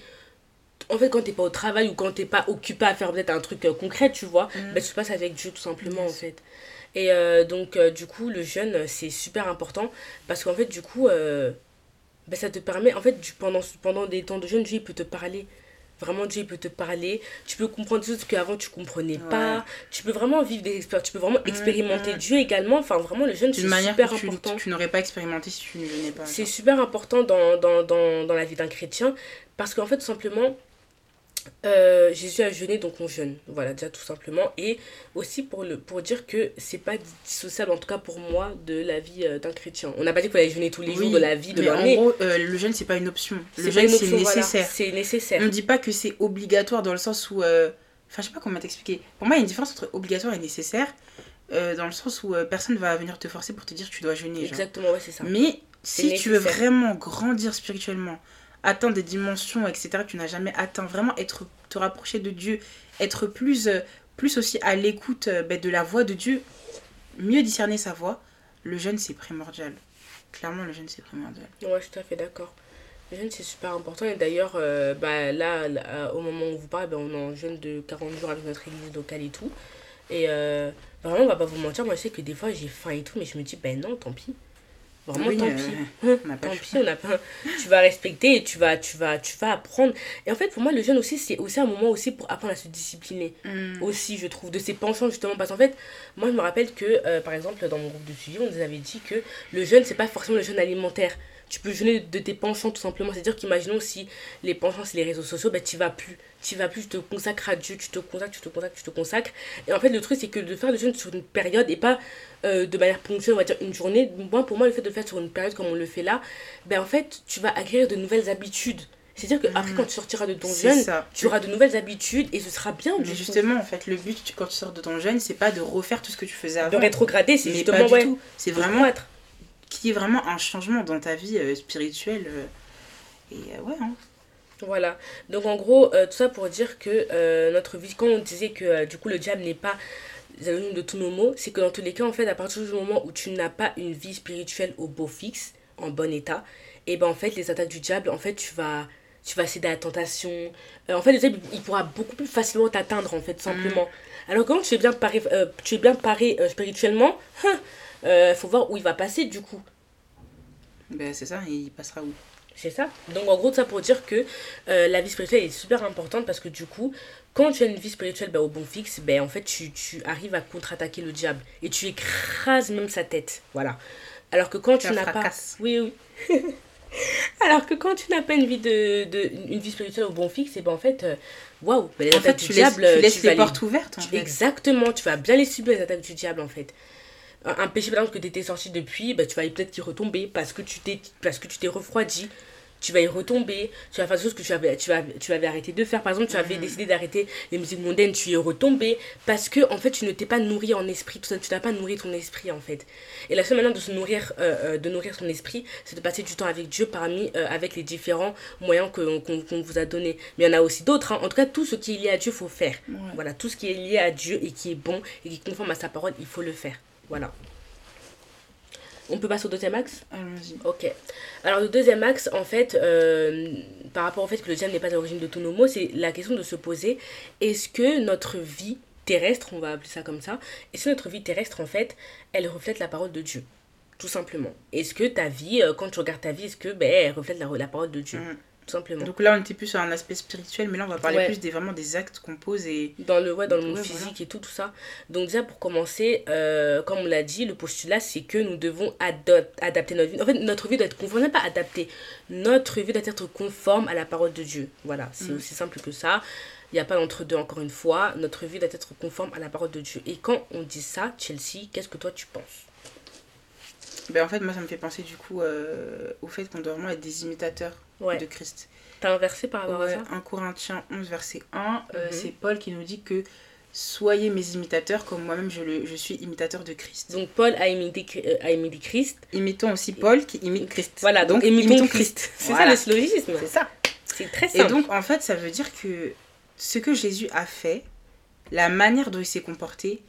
en fait, quand t'es pas au travail ou quand t'es pas occupé à faire peut-être un truc euh, concret, tu vois, mm. bah, tu passes avec Dieu tout simplement en fait. Et euh, donc, euh, du coup, le jeûne, c'est super important parce qu'en fait, du coup, bah, ça te permet, en fait, pendant, pendant des temps de jeûne, Dieu peut te parler. Vraiment, Dieu peut te parler. Tu peux comprendre des choses qu'avant tu comprenais pas. Tu peux vraiment vivre des expériences. Tu peux vraiment mm, expérimenter mm. Dieu également. Enfin, vraiment, le jeûne, c'est super important. Tu, n'aurais pas expérimenté si tu ne jeûnais pas. C'est super important dans, dans, dans, dans la vie d'un chrétien parce qu'en fait, tout simplement, euh, Jésus a jeûné, donc on jeûne. Voilà, déjà tout simplement. Et aussi pour, le, pour dire que c'est pas dissociable, en tout cas pour moi, de la vie euh, d'un chrétien. On n'a pas dit qu'on allait jeûner tous les jours de la vie de l'homme. En gros, euh, le jeûne, c'est pas une option. Le jeûne, c'est nécessaire. c'est nécessaire. On ne dit pas que c'est obligatoire dans le sens où. Enfin, je sais pas comment t'expliquer. Pour moi, il y a une différence entre obligatoire et nécessaire. dans le sens où personne va venir te forcer pour te dire que tu dois jeûner. Exactement, ouais, c'est ça. Mais si tu veux vraiment grandir spirituellement, atteindre des dimensions, etc., que tu n'as jamais atteint. Vraiment être, te rapprocher de Dieu, être plus, euh, plus aussi à l'écoute euh, ben, de la voix de Dieu, mieux discerner sa voix. Le jeûne, c'est primordial. Clairement, le jeûne, c'est primordial. Ouais, je suis tout à fait d'accord. Le jeûne, c'est super important. Et d'ailleurs, euh, bah, là, au moment où on vous parle, ben, on est en jeûne de 40 jours avec notre église locale et tout. Et vraiment, on va pas vous mentir, moi je sais que des fois j'ai faim et tout, mais je me dis, ben non, tant pis. Vraiment, tant pis. Euh, on tant pis, on a pas... tu vas respecter et tu vas, tu, vas, tu vas apprendre. Et en fait, pour moi, le jeûne aussi, c'est aussi un moment aussi pour apprendre à se discipliner. Mm. Aussi, je trouve, de ses penchants, justement. Parce qu'en fait, moi, je me rappelle que, euh, par exemple, dans mon groupe de suivi, on nous avait dit que le jeûne, c'est pas forcément le jeûne alimentaire tu peux jeûner de tes penchants tout simplement. C'est-à-dire qu'imaginons si les penchants c'est les réseaux sociaux, ben tu vas plus. Tu vas plus, tu te consacres à Dieu, tu te consacres, tu te consacres, tu te consacres. Et en fait, le truc c'est que de faire le jeûne sur une période et pas euh, de manière ponctuelle, on va dire une journée. Moi, pour moi, le fait de le faire sur une période comme on le fait là, ben en fait, tu vas acquérir de nouvelles habitudes. C'est-à-dire qu'après, mm. quand tu sortiras de ton jeûne, tu auras de nouvelles habitudes et ce sera bien. Mais justement, en fait, le but quand tu sors de ton jeûne, c'est pas de refaire tout ce que tu faisais avant. De rétrograder, c'est justement. Pas du tout. C'est vraiment. Qui est vraiment un changement dans ta vie euh, spirituelle. Euh, et ouais, hein. Voilà. Donc en gros, tout ça pour dire que notre vie, quand on disait que du coup le diable n'est pas de tous nos mots, c'est que dans tous les cas, en fait, à partir du moment où tu n'as pas une vie spirituelle au beau fixe, en bon état, et ben en fait, les attaques du diable, en fait, tu vas, tu vas céder à la tentation. Euh, en fait, le diable, il pourra beaucoup plus facilement t'atteindre, en fait, simplement. Mm. Alors, quand tu es bien paré, euh, tu es bien paré euh, spirituellement, il hein, faut voir où il va passer, du coup. Ben, c'est ça, il passera où? C'est ça. Donc en gros, ça pour dire que la vie spirituelle est super importante parce que du coup, quand tu as une vie spirituelle ben, au bon fixe, ben, en fait, tu, tu arrives à contre-attaquer le diable et tu écrases même sa tête. Voilà. Alors que quand tu, n'as pas. Oui, oui. <laughs> Alors que quand tu n'as pas une vie, de, de, une vie spirituelle au bon fixe, et ben en fait, euh, waouh, ben, les attaques du diable. tu laisses les portes ouvertes. Exactement, tu vas bien les subir, les attaques du diable en fait un péché par exemple que tu étais sorti depuis, bah, tu vas peut-être y retomber parce que tu t'es parce que tu t'es refroidi tu vas y retomber, tu vas faire des choses que tu avais, tu, tu avais arrêté de faire. Par exemple, tu avais mm. décidé d'arrêter les musiques mondaines, tu y es retombé parce que, en fait, tu ne t'es pas nourri en esprit, tout ça, tu n'as pas nourri ton esprit, en fait. Et la seule manière de se nourrir, euh, euh, de nourrir son esprit, c'est de passer du temps avec Dieu parmi, euh, avec les différents moyens qu'on vous a donnés. Mais il y en a aussi d'autres. Hein. En tout cas, tout ce qui est lié à Dieu, il faut faire. Voilà, tout ce qui est lié à Dieu et qui est bon et qui est conforme à sa parole, il faut le faire. Voilà. On peut passer au deuxième axe? Allons-y. Ok. Alors, le deuxième axe, en fait, euh, par rapport au fait que le diable n'est pas à l'origine de tous nos maux, c'est la question de se poser est-ce que notre vie terrestre, on va appeler ça comme ça, est-ce que notre vie terrestre, en fait, elle reflète la parole de Dieu Tout simplement? Est-ce que ta vie, euh, quand tu regardes ta vie, est-ce que ben, elle reflète la, la parole de Dieu? Simplement. Donc là, on était plus sur un aspect spirituel, mais là, on va parler plus des, vraiment des actes qu'on pose et... Dans le, ouais, dans le monde physique et tout, tout ça. Donc déjà, pour commencer, euh, comme on l'a dit, le postulat, c'est que nous devons adapter notre vie. En fait, notre vie doit être conforme, pas adapter. Notre vie doit être conforme à la parole de Dieu. Voilà, c'est mm. aussi simple que ça. Il n'y a pas d'entre-deux, encore une fois. Notre vie doit être conforme à la parole de Dieu. Et quand on dit ça, Chelsea, qu'est-ce que toi, tu penses? Ben, En fait, moi, ça me fait penser du coup euh, au fait qu'on doit vraiment être des imitateurs de Christ. T'as un verset par rapport à ça 1 Corinthiens 11, verset 1, euh, mhm. c'est Paul qui nous dit que soyez mes imitateurs comme moi-même je, le, je suis imitateur de Christ. Donc Paul a imité, euh, a imité Christ. Imitons aussi Paul qui imite Christ. Voilà, donc, imitons, Christ. C'est ça le syllogisme. C'est ça. C'est très simple. Et donc en fait ça veut dire que ce que Jésus a fait, la manière dont il s'est comporté,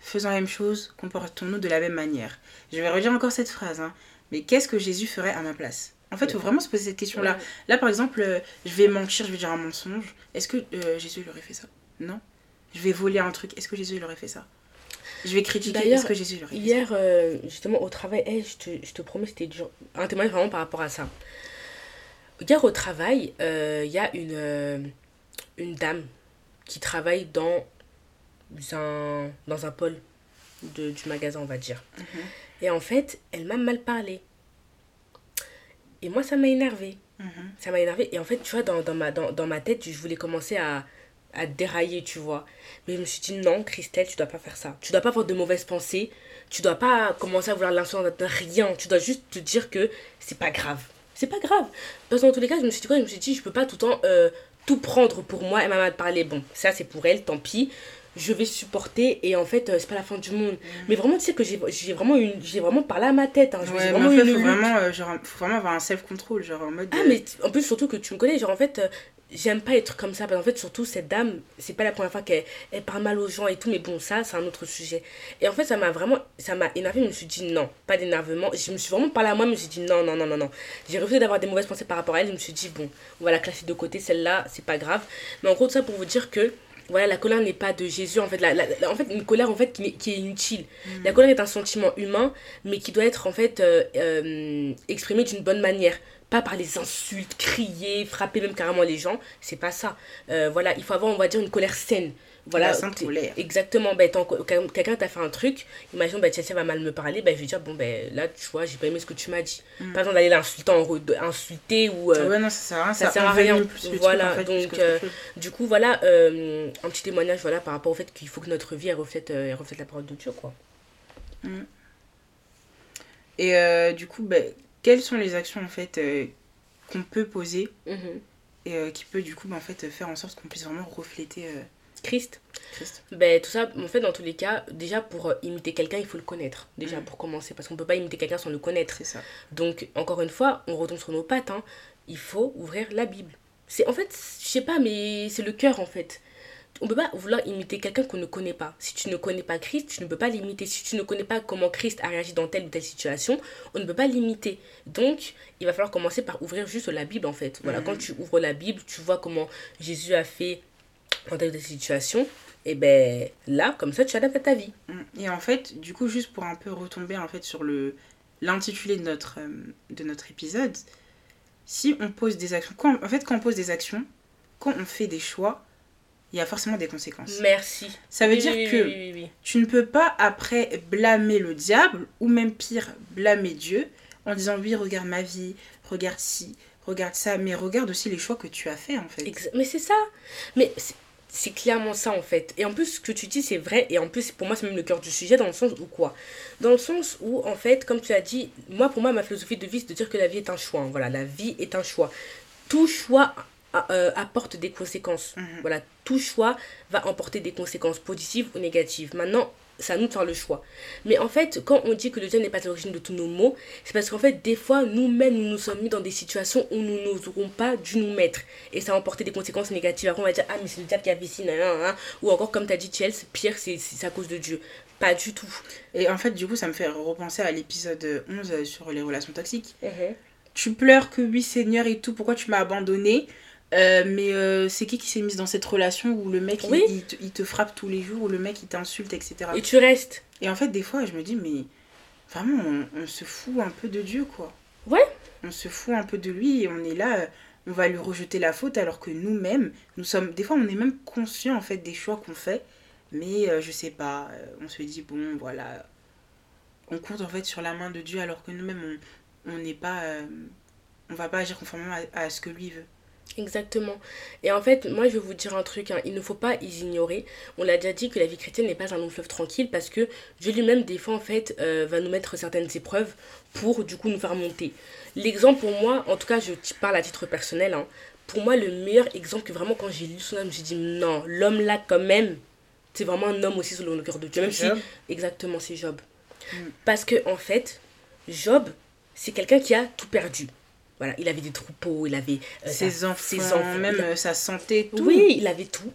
faisant la même chose, comportons-nous de la même manière. Je vais redire encore cette phrase, hein. mais qu'est-ce que Jésus ferait à ma place? En fait, il faut vraiment se poser cette question-là. Là, par exemple, euh, je vais mentir, je vais dire un mensonge. Est-ce que euh, Jésus il aurait fait ça? Non. Je vais voler un truc. Est-ce que Jésus il aurait fait ça? Je vais critiquer. Est-ce que Jésus fait hier, ça? Hier, euh, justement, au travail, je, te, je te promets, c'était dur. Un témoignage vraiment par rapport à ça. Hier, au travail, il y a une, une dame qui travaille dans un, dans un pôle de, du magasin, on va dire. Mhm. Et en fait, elle m'a mal parlé. Et moi, ça m'a énervé. Mhm. Ça m'a énervé. Et en fait, tu vois, dans, dans, ma, dans, dans ma tête, je voulais commencer à, à dérailler, tu vois. Mais je me suis dit, non, Christelle, tu dois pas faire ça. Tu dois pas avoir de mauvaises pensées. Tu dois pas commencer à vouloir l'insulter de rien. Tu dois juste te dire que c'est pas grave. C'est pas grave. Parce que dans tous les cas, je me suis dit quoi? Je me suis dit, je peux pas tout le temps euh, tout prendre pour moi. Elle m'a mal parlé. Bon, ça, c'est pour elle, tant pis je vais supporter et en fait euh, c'est pas la fin du monde. Mm. mais vraiment tu sais que j'ai vraiment une j'ai vraiment parlé à ma tête hein. ouais, vraiment faut vraiment euh, genre faut vraiment avoir un self control genre en mode ah mais en plus surtout que tu me connais genre en fait euh, j'aime pas être comme ça. Parce qu'en fait surtout cette dame c'est pas la première fois qu'elle elle parle mal aux gens et tout mais bon ça c'est un autre sujet. Et en fait ça m'a vraiment ça m'a énervé je me suis dit non pas d'énervement. Je me suis vraiment parlé à moi je me suis dit non non non non non. J'ai refusé d'avoir des mauvaises pensées par rapport à elle je me suis dit bon on va la classer de côté celle-là c'est pas grave. Mais en gros tout ça pour vous dire que voilà, la colère n'est pas de Jésus. En fait, la, en fait une colère en fait, qui, qui est inutile. Mm. La colère est un sentiment humain, mais qui doit être en fait euh, euh, exprimé d'une bonne manière. Pas par les insultes, crier, frapper même carrément les gens. C'est pas ça. Euh, voilà, il faut avoir, on va dire, une colère saine. Voilà, exactement. Ben, quelqu'un t'a fait un truc, imagine, ben, Chelsea va mal me parler, ben, je vais dire, bon, ben, là, tu vois, j'ai pas aimé ce que tu m'as dit. Mm. Pas besoin d'aller l'insulter, insulter ou. Euh, ouais, non, ça sert à rien. Ça, sert à rien. voilà, donc, euh, du coup, voilà, euh, un petit témoignage voilà, par rapport au fait qu'il faut que notre vie, elle reflète, elle reflète la parole de Dieu, quoi. Mm. Et du coup, ben, quelles sont les actions, en fait, qu'on peut poser mhm. et euh, qui peut du coup bah, en fait faire en sorte qu'on puisse vraiment refléter Christ. Ben, tout ça, en fait, dans tous les cas, déjà pour euh, imiter quelqu'un, il faut le connaître. Déjà, mm. pour commencer. Parce qu'on peut pas imiter quelqu'un sans le connaître. C'est ça. Donc, encore une fois, on retombe sur nos pattes. Hein. Il faut ouvrir la Bible. C'est En fait, je sais pas, mais c'est le cœur, en fait. On peut pas vouloir imiter quelqu'un qu'on ne connaît pas. Si tu ne connais pas Christ, tu ne peux pas l'imiter. Si tu ne connais pas comment Christ a réagi dans telle ou telle situation, on ne peut pas l'imiter. Donc, il va falloir commencer par ouvrir juste la Bible, en fait. Voilà, mm. quand tu ouvres la Bible, tu vois comment Jésus a fait dans telle situation, et ben là, comme ça, tu adaptes à ta vie. Et en fait, du coup, juste pour un peu retomber en fait sur le l'intitulé de notre, euh, de notre épisode, si on pose des actions, quand, en fait, quand on pose des actions, quand on fait des choix, il y a forcément des conséquences. Merci. Ça veut dire que tu ne peux pas après blâmer le diable, ou même pire, blâmer Dieu, en disant oui, regarde ma vie, regarde ci, regarde ça, mais regarde aussi les choix que tu as fait en fait. mais c'est ça. Mais c'est clairement ça en fait. Et en plus, ce que tu dis, c'est vrai. Et en plus, pour moi, c'est même le cœur du sujet dans le sens où quoi? Dans le sens où, en fait, comme tu as dit, moi, pour moi, ma philosophie de vie, c'est de dire que la vie est un choix. Hein. Voilà, la vie est un choix. Tout choix euh, apporte des conséquences. Mhm. Voilà, tout choix va emporter des conséquences positives ou négatives. Maintenant, c'est à nous de faire le choix. Mais en fait, quand on dit que le diable n'est pas à l'origine de tous nos maux, c'est parce qu'en fait, des fois, nous-mêmes, nous nous sommes mis dans des situations où nous n'oserons pas dû nous mettre. Et ça a emporté des conséquences négatives. Après, on va dire, ah, mais c'est le diable qui a fait ou encore, comme tu as dit, Chelsea, pire, c'est à cause de Dieu. Pas du tout. Et en fait, du coup, ça me fait repenser à l'épisode 11 sur les relations toxiques. Mhm. Tu pleures que oui, Seigneur et tout, pourquoi tu m'as abandonné euh, mais euh, c'est qui qui s'est mise dans cette relation où le mec il, il, te, frappe tous les jours, où le mec il t'insulte, etc. Et tu restes. Et en fait, des fois, je me dis, mais vraiment, on, se fout un peu de Dieu, quoi. Ouais. On se fout un peu de lui et on est là, on va lui rejeter la faute alors que nous-mêmes, nous sommes. Des fois, on est même conscient en fait des choix qu'on fait, mais euh, je sais pas, on se dit, bon, voilà. On compte en fait sur la main de Dieu alors que nous-mêmes, on n'est pas. on va pas agir conformément à ce que lui veut. Exactement. Et en fait, moi, je vais vous dire un truc, hein. il ne faut pas y ignorer. On l'a déjà dit que la vie chrétienne n'est pas un long fleuve tranquille parce que Dieu lui-même, des fois, en fait, euh, va nous mettre certaines épreuves pour, du coup, nous faire monter. L'exemple pour moi, en tout cas, je parle à titre personnel, hein. pour moi, le meilleur exemple que vraiment, quand j'ai lu son âme, j'ai dit, non, l'homme là, quand même, c'est vraiment un homme aussi selon le cœur de Dieu. Même si, exactement, c'est Job. Mm. Parce que, en fait, Job, c'est quelqu'un qui a tout perdu voilà, il avait des troupeaux, il avait euh, ses, enfants, même euh, sa santé, tout. Oui, il avait tout.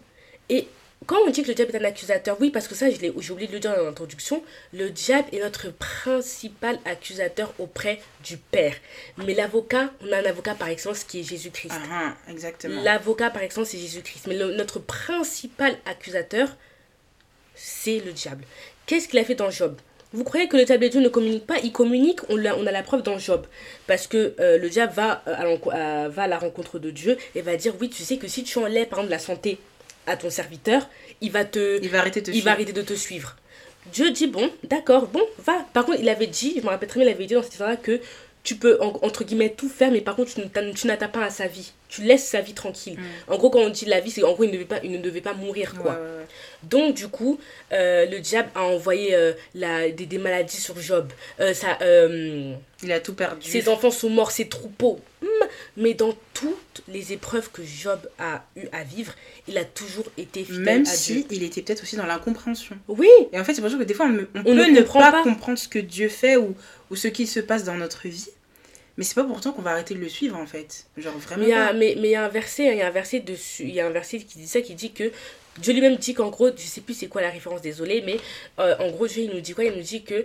Et quand on dit que le diable est un accusateur, oui, parce que ça, j'ai oublié de le dire dans l'introduction, le diable est notre principal accusateur auprès du Père. Mais l'avocat, on a un avocat par excellence qui est Jésus-Christ. Ah, ah exactement. L'avocat par excellence, c'est Jésus-Christ. Mais notre principal accusateur, c'est le diable. Qu'est-ce qu'il a fait dans Job? Vous croyez que le diable et Dieu ne communique pas? Il communique, on a, on a la preuve dans Job. Parce que euh, le diable va, euh, à va à la rencontre de Dieu et va dire Oui, tu sais que si tu enlèves par exemple la santé à ton serviteur, il va te. Il va arrêter de te, il Va arrêter de te suivre. Dieu dit Bon, d'accord, bon, va. Par contre, il avait dit, je me rappelle très bien, il avait dit dans cette histoire-là que tu peux, entre guillemets, tout faire, mais par contre, tu n'attaques pas à sa vie. Tu laisses sa vie tranquille. Mm. En gros, quand on dit la vie, c'est en gros, il ne devait pas, il ne devait pas mourir, quoi. Donc, du coup, euh, le diable a envoyé euh, la, des, des, maladies sur Job. Euh, ça, il a tout perdu. Ses enfants sont morts, ses troupeaux. Hmm. Mais dans toutes les épreuves que Job a eu à vivre, il a toujours été fidèle Même si il était peut-être aussi dans l'incompréhension. Oui. Et en fait, c'est pour ça que des fois, on, peut ne, pas, comprendre ce que Dieu fait ou, ou ce qui se passe dans notre vie. Mais c'est pas pourtant qu'on va arrêter de le suivre en fait. Genre vraiment. Mais il y a, mais, mais y a un verset, hein, il y a un verset dessus, il y a un verset qui dit ça, qui dit que Dieu lui-même dit qu'en gros, je sais plus c'est quoi la référence, désolé, mais euh, en gros Dieu il nous dit quoi? Il nous dit que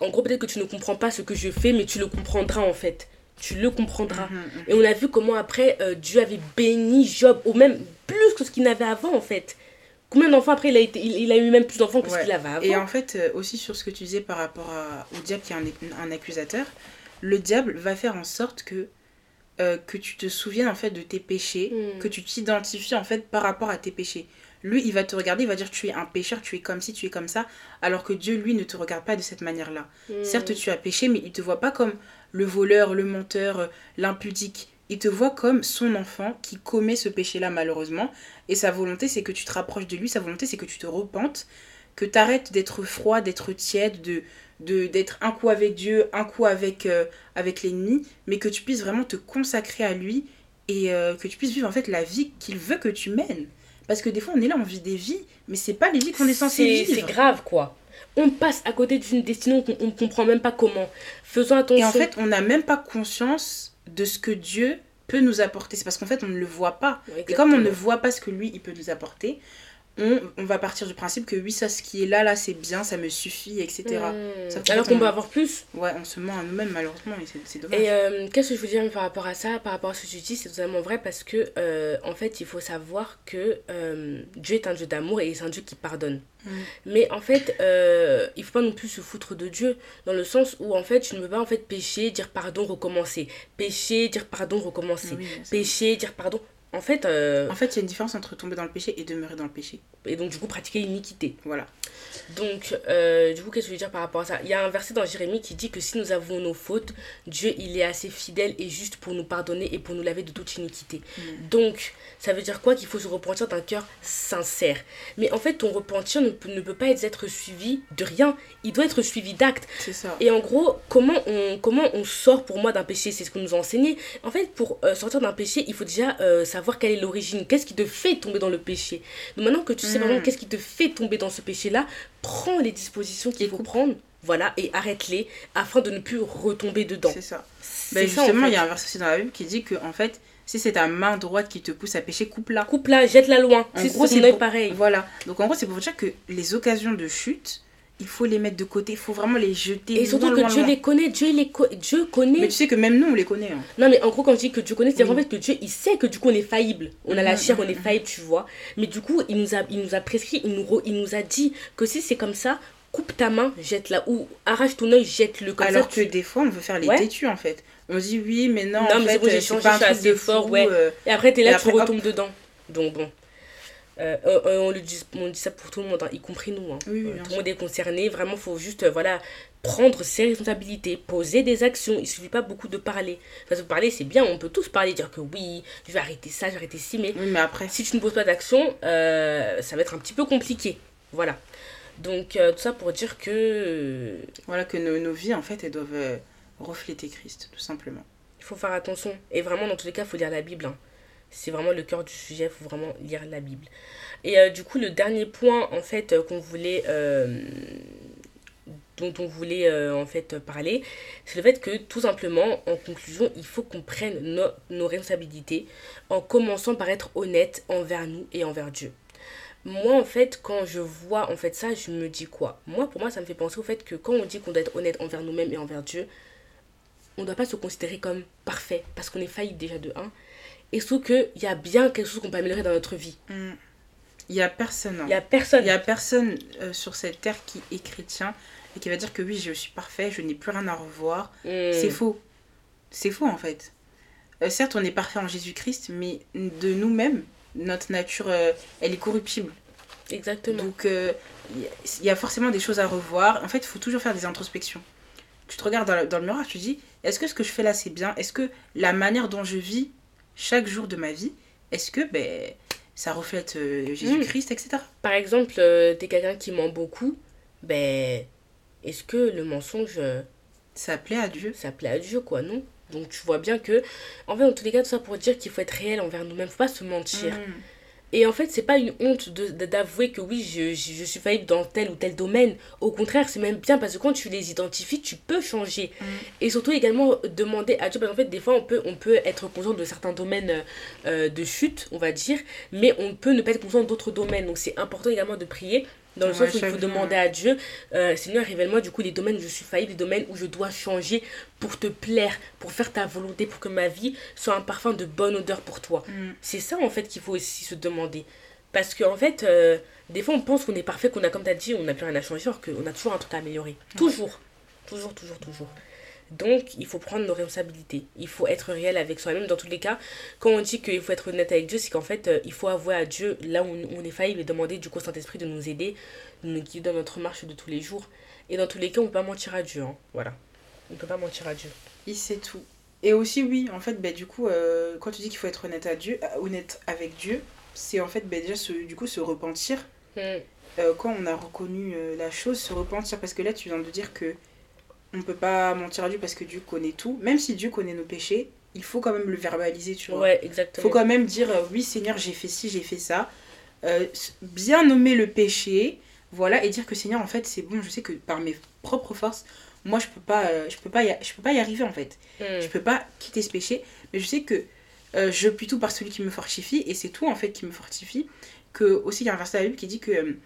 en gros peut-être que tu ne comprends pas ce que je fais, mais tu le comprendras en fait. Tu le comprendras. Mhm, mhm. Et on a vu comment après euh, Dieu avait béni Job, ou même plus que ce qu'il n'avait avant en fait. Combien d'enfants après il a, été, il, a eu même plus d'enfants que ce qu'il avait avant. Et en fait, euh, aussi sur ce que tu disais par rapport au diable qui est un, un accusateur, le diable va faire en sorte que euh, que tu te souviennes en fait de tes péchés, hmm. que tu t'identifies en fait par rapport à tes péchés. Lui, il va te regarder, il va dire tu es un pécheur, tu es comme ci, tu es comme ça, alors que Dieu, lui, ne te regarde pas de cette manière-là. Hmm. Certes, tu as péché, mais il te voit pas comme le voleur, le menteur, euh, l'impudique. Il te voit comme son enfant qui commet ce péché-là malheureusement. Et sa volonté, c'est que tu te rapproches de lui, sa volonté, c'est que tu te repentes, que tu arrêtes d'être froid, d'être tiède, de, de d'être un coup avec Dieu, un coup avec, euh, avec l'ennemi, mais que tu puisses vraiment te consacrer à lui et euh, que tu puisses vivre en fait la vie qu'il veut que tu mènes. Parce que des fois, on est là, on vit des vies, mais c'est pas les vies qu'on est censé vivre. C'est grave, quoi. On passe à côté d'une destinée qu'on ne comprend même pas comment. Faisons attention. Et en fait, on n'a même pas conscience de ce que Dieu peut nous apporter. C'est parce qu'en fait, on ne le voit pas. Et comme on ne voit pas ce que lui, il peut nous apporter, on, on, va partir du principe que oui, ça, ce qui est là, là, c'est bien, ça me suffit, etc. Alors qu'on peut avoir plus. Ouais, on se ment à nous-mêmes, malheureusement, et c'est dommage. Et euh, qu'est-ce que je veux dire par rapport à ça, par rapport à ce que tu dis, c'est totalement vrai parce que, euh, en fait, il faut savoir que euh, Dieu est un Dieu d'amour et c'est un Dieu qui pardonne. Hmm. Mais en fait, il faut pas non plus se foutre de Dieu, dans le sens où, en fait, tu ne peux pas, en fait, pécher, dire pardon, recommencer. Pécher, dire pardon, recommencer. pécher, dire pardon, en fait. Euh, en fait, il y a une différence entre tomber dans le péché et demeurer dans le péché. Et donc, du coup, pratiquer l'iniquité. Voilà. Donc, euh, du coup, qu'est-ce que je veux dire par rapport à ça? Il y a un verset dans Jérémie qui dit que si nous avons nos fautes, Dieu, il est assez fidèle et juste pour nous pardonner et pour nous laver de toute iniquité. Mm. Donc, ça veut dire quoi? Qu'il faut se repentir d'un cœur sincère. Mais en fait, ton repentir ne peut, ne peut pas être suivi de rien. Il doit être suivi d'actes. C'est ça. Et en gros, comment on, comment on sort pour moi d'un péché? C'est ce que nous a enseigné. En fait, pour euh, sortir d'un péché, il faut déjà savoir quelle est l'origine, qu'est-ce qui te fait tomber dans le péché? Donc maintenant que tu sais vraiment hmm. qu'est-ce qui te fait tomber dans ce péché-là, prends les dispositions qu'il faut prendre, voilà, et arrête-les afin de ne plus retomber dedans. C'est ça. Ben justement, il y a un verset aussi dans la Bible qui dit que en fait, si c'est ta main droite qui te pousse à pécher, coupe-la. Coupe-la, jette-la loin. C'est gros, c'est pareil. Voilà. Donc en gros, c'est pour dire que les occasions de chute, il faut les mettre de côté, il faut vraiment les jeter. Et surtout que Dieu les connaît, Dieu, les Dieu connaît. Mais tu sais que même nous, on les connaît. Hein. Non, mais en gros, quand je dis que Dieu connaît, c'est en fait que Dieu, il sait que du coup, on est faillible. On a la mm, chair, on est mm, mm. faillible, tu vois. Mais du coup, il nous a, il nous a prescrit, il nous, il nous a dit que si c'est comme ça, coupe ta main, jette-la. Ou arrache ton œil, jette-le comme Alors que des fois, on veut faire les têtus, en fait. On dit oui, mais non, non en mais fait, j'ai changé, un truc de fort, ouais. Euh. Et après, t'es là, tu retombes dedans. Donc bon. Euh, euh, euh, on, le dit, on dit ça pour tout le monde, hein, y compris nous. Hein. tout le monde est concerné. Vraiment, il faut juste voilà, prendre ses responsabilités, poser des actions. Il ne suffit pas beaucoup de parler. Parce que parler, c'est bien, on peut tous parler, dire que oui, je vais arrêter ça, je vais arrêter ci, mais, mais après... si tu ne poses pas d'action, ça va être un petit peu compliqué. Voilà. Donc, tout ça pour dire que. Voilà, que nos, nos, vies, en fait, elles doivent refléter Christ, tout simplement. Il faut faire attention. Et vraiment, dans tous les cas, il faut lire la Bible. Hein c'est vraiment le cœur du sujet, il faut vraiment lire la Bible. Et euh, du coup, le dernier point, en fait, euh, qu'on voulait... Euh, dont on voulait en fait parler, c'est le fait que tout simplement, en conclusion, il faut qu'on prenne nos responsabilités en commençant par être honnête envers nous et envers Dieu. Moi, en fait, quand je vois ça, je me dis quoi? Moi, pour moi, ça me fait penser au fait que quand on dit qu'on doit être honnête envers nous-mêmes et envers Dieu, on ne doit pas se considérer comme parfait parce qu'on est faillible déjà de 1 et surtout qu'il y a bien quelque chose qu'on peut améliorer dans notre vie. Mm. Il n'y a personne. Il n'y a personne. Il y a personne euh, sur cette terre qui est chrétien et qui va dire que oui, je suis parfait, je n'ai plus rien à revoir. Mm. C'est faux. C'est faux en fait. Euh, certes, on est parfait en Jésus-Christ, mais de nous-mêmes, notre nature, euh, elle est corruptible. Exactement. Donc, il y a forcément des choses à revoir. En fait, il faut toujours faire des introspections. Tu te regardes dans le, dans le miroir, tu te dis, est-ce que ce que je fais là, c'est bien? Est-ce que la manière dont je vis, chaque jour de ma vie, est-ce que ben, ça reflète euh, Jésus-Christ, etc. Par exemple, euh, t'es quelqu'un qui ment beaucoup, ben, est-ce que le mensonge... Euh, ça plaît à Dieu Ça plaît à Dieu, quoi, non? Donc tu vois bien que, en fait, en tous les cas, tout ça pour dire qu'il faut être réel envers nous-mêmes, faut pas se mentir. Mm. Et en fait, c'est pas une honte d'avouer que oui, je, je, suis faillible dans tel ou tel domaine. Au contraire, c'est même bien parce que quand tu les identifies, tu peux changer. Mm. Et surtout également demander à Dieu, parce qu'en fait, des fois, on peut, on peut être conscient de certains domaines euh, de chute, on va dire, mais on peut ne pas être conscient d'autres domaines. Donc, c'est important également de prier dans le sens où il faut demander à Dieu, euh, Seigneur, révèle-moi du coup les domaines où je suis faillible, les domaines où je dois changer pour te plaire, pour faire ta volonté, pour que ma vie soit un parfum de bonne odeur pour toi. Mm. C'est ça en fait qu'il faut aussi se demander. Parce qu'en en fait, euh, des fois on pense qu'on est parfait, qu'on a, comme tu as dit, on n'a plus rien à changer, alors qu'on a toujours un truc à améliorer. Toujours. Toujours, toujours, toujours. Donc, il faut prendre nos responsabilités. Il faut être réel avec soi-même. Dans tous les cas, quand on dit qu'il faut être honnête avec Dieu, c'est qu'en fait, euh, il faut avouer à Dieu là où on est faillible et demander du coup au Saint-Esprit de nous aider, de nous guider dans notre marche de tous les jours. Et dans tous les cas, on ne peut pas mentir à Dieu. Hein. Voilà. On ne peut pas mentir à Dieu. Il sait tout. Et aussi, oui, en fait, bah, du coup, euh, quand tu dis qu'il faut être honnête, à Dieu, euh, honnête avec Dieu, c'est en fait bah, déjà se, du coup se repentir. Hmm. quand on a reconnu la chose, se repentir. Parce que là, tu viens de dire que on ne peut pas mentir à Dieu parce que Dieu connaît tout. Même si Dieu connaît nos péchés, il faut quand même le verbaliser, tu vois. Ouais, exactement. Faut quand même dire, oui Seigneur, j'ai fait ci, j'ai fait ça. bien nommer le péché, voilà, et dire que Seigneur, en fait, c'est bon, je sais que par mes propres forces, moi, je peux pas, je peux pas, y, je peux pas y arriver, en fait. Hmm. Je peux pas quitter ce péché, mais je sais que je puis tout par celui qui me fortifie, et c'est tout, en fait, qui me fortifie. Que, aussi, il y a un verset à la Bible qui dit que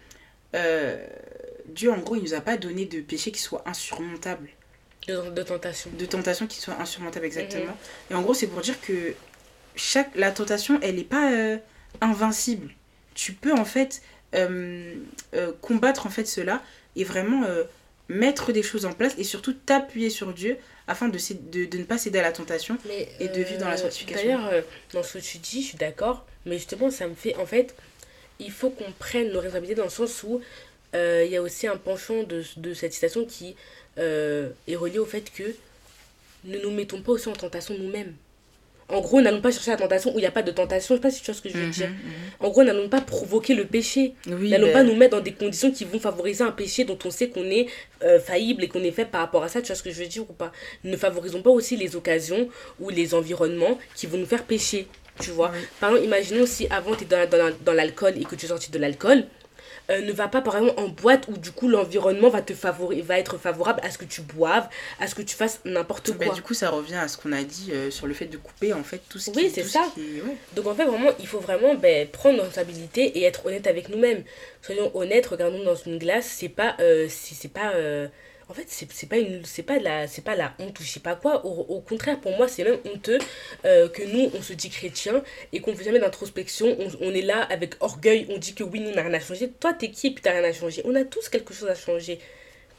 Dieu, en gros, il nous a pas donné de péché qui soit insurmontable. De, de tentation. De tentation qui soit insurmontable, exactement. Mhm. Et en gros, c'est pour dire que chaque, la tentation, elle n'est pas euh, invincible. Tu peux, en fait, euh, euh, combattre, en fait, cela et vraiment mettre des choses en place et surtout t'appuyer sur Dieu afin de, de, de, ne pas céder à la tentation et de vivre dans la sanctification. D'ailleurs, dans ce que tu dis, je suis d'accord, mais justement, ça me fait, en fait, il faut qu'on prenne nos responsabilités dans le sens où il y a aussi un penchant de, de cette citation qui euh, est relié au fait que ne nous mettons pas aussi en tentation nous-mêmes. En gros, n'allons pas chercher la tentation où il n'y a pas de tentation. Je sais pas si tu vois ce que je veux mhm, dire. Mhm. En gros, n'allons pas provoquer le péché. n'allons pas nous mettre dans des conditions qui vont favoriser un péché dont on sait qu'on est euh, faillible et qu'on est fait par rapport à ça. Tu vois ce que je veux dire ou pas? Ne favorisons pas aussi les occasions ou les environnements qui vont nous faire pécher. Tu vois? Par exemple, imaginons si avant tu es dans, dans, dans l'alcool et que tu es sorti de l'alcool euh, ne va pas par exemple en boîte où du coup l'environnement va te favori va être favorable à ce que tu boives, à ce que tu fasses n'importe bah, quoi. du coup ça revient à ce qu'on a dit euh, sur le fait de couper en fait tout ce qui Oui, c'est ça. Donc en fait vraiment il faut vraiment ben, prendre nos responsabilités et être honnête avec nous-mêmes. Soyons honnêtes, regardons dans une glace, c'est pas euh, c'est pas en fait c'est pas une c'est pas la c'est pas la honte ou je sais pas quoi. Au, contraire pour moi c'est même honteux euh, que nous on se dit chrétien et qu'on fait jamais d'introspection. On, on, est là avec orgueil. On dit que oui nous n'a rien à changer. Toi t'es qui et puis t'as rien à changer? On a tous quelque chose à changer.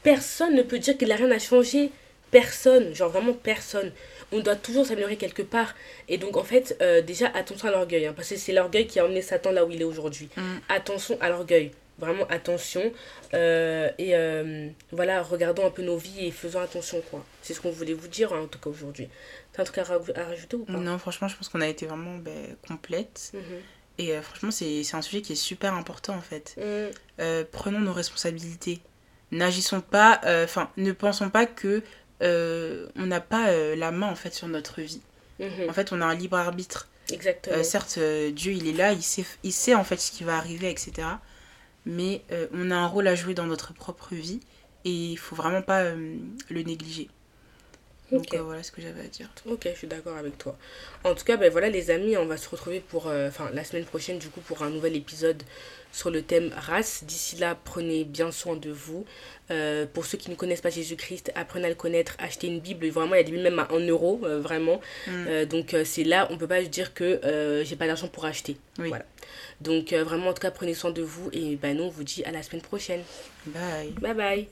Personne ne peut dire qu'il a rien à changer. Personne. Genre vraiment personne. On doit toujours s'améliorer quelque part. Et donc en fait euh, déjà attention à l'orgueil hein, parce que c'est l'orgueil qui a emmené Satan là où il est aujourd'hui. Mm. attention à l'orgueil vraiment attention. Euh, et euh, voilà, regardons un peu nos vies et faisons attention, quoi. C'est ce qu'on voulait vous dire, hein, en tout cas, aujourd'hui. T'as un truc à, rajouter ou pas? Non, franchement, je pense qu'on a été vraiment ben, complète. Mhm. Et euh, franchement, c'est un sujet qui est super important, en fait. Mhm. prenons nos responsabilités. N'agissons pas, enfin, ne pensons pas que on n'a pas la main, en fait, sur notre vie. Mhm. En fait, on a un libre arbitre. Exactement. certes, Dieu, il est là, il sait, il sait en fait ce qui va arriver, etc mais euh, on a un rôle à jouer dans notre propre vie et il faut vraiment pas euh, le négliger. Donc euh, voilà ce que j'avais à dire. Ok, je suis d'accord avec toi. En tout cas, ben voilà les amis, on va se retrouver pour enfin la semaine prochaine du coup pour un nouvel épisode sur le thème race. D'ici là, prenez bien soin de vous. pour ceux qui ne connaissent pas Jésus-Christ, apprenez à le connaître, achetez une Bible. Vraiment, il y a des Bibles même à 1 euro, vraiment. Mm. donc c'est là, on peut pas dire que j'ai pas d'argent pour acheter. Voilà. Donc euh, vraiment, en tout cas, prenez soin de vous et ben, nous, on vous dit à la semaine prochaine. Bye. Bye bye.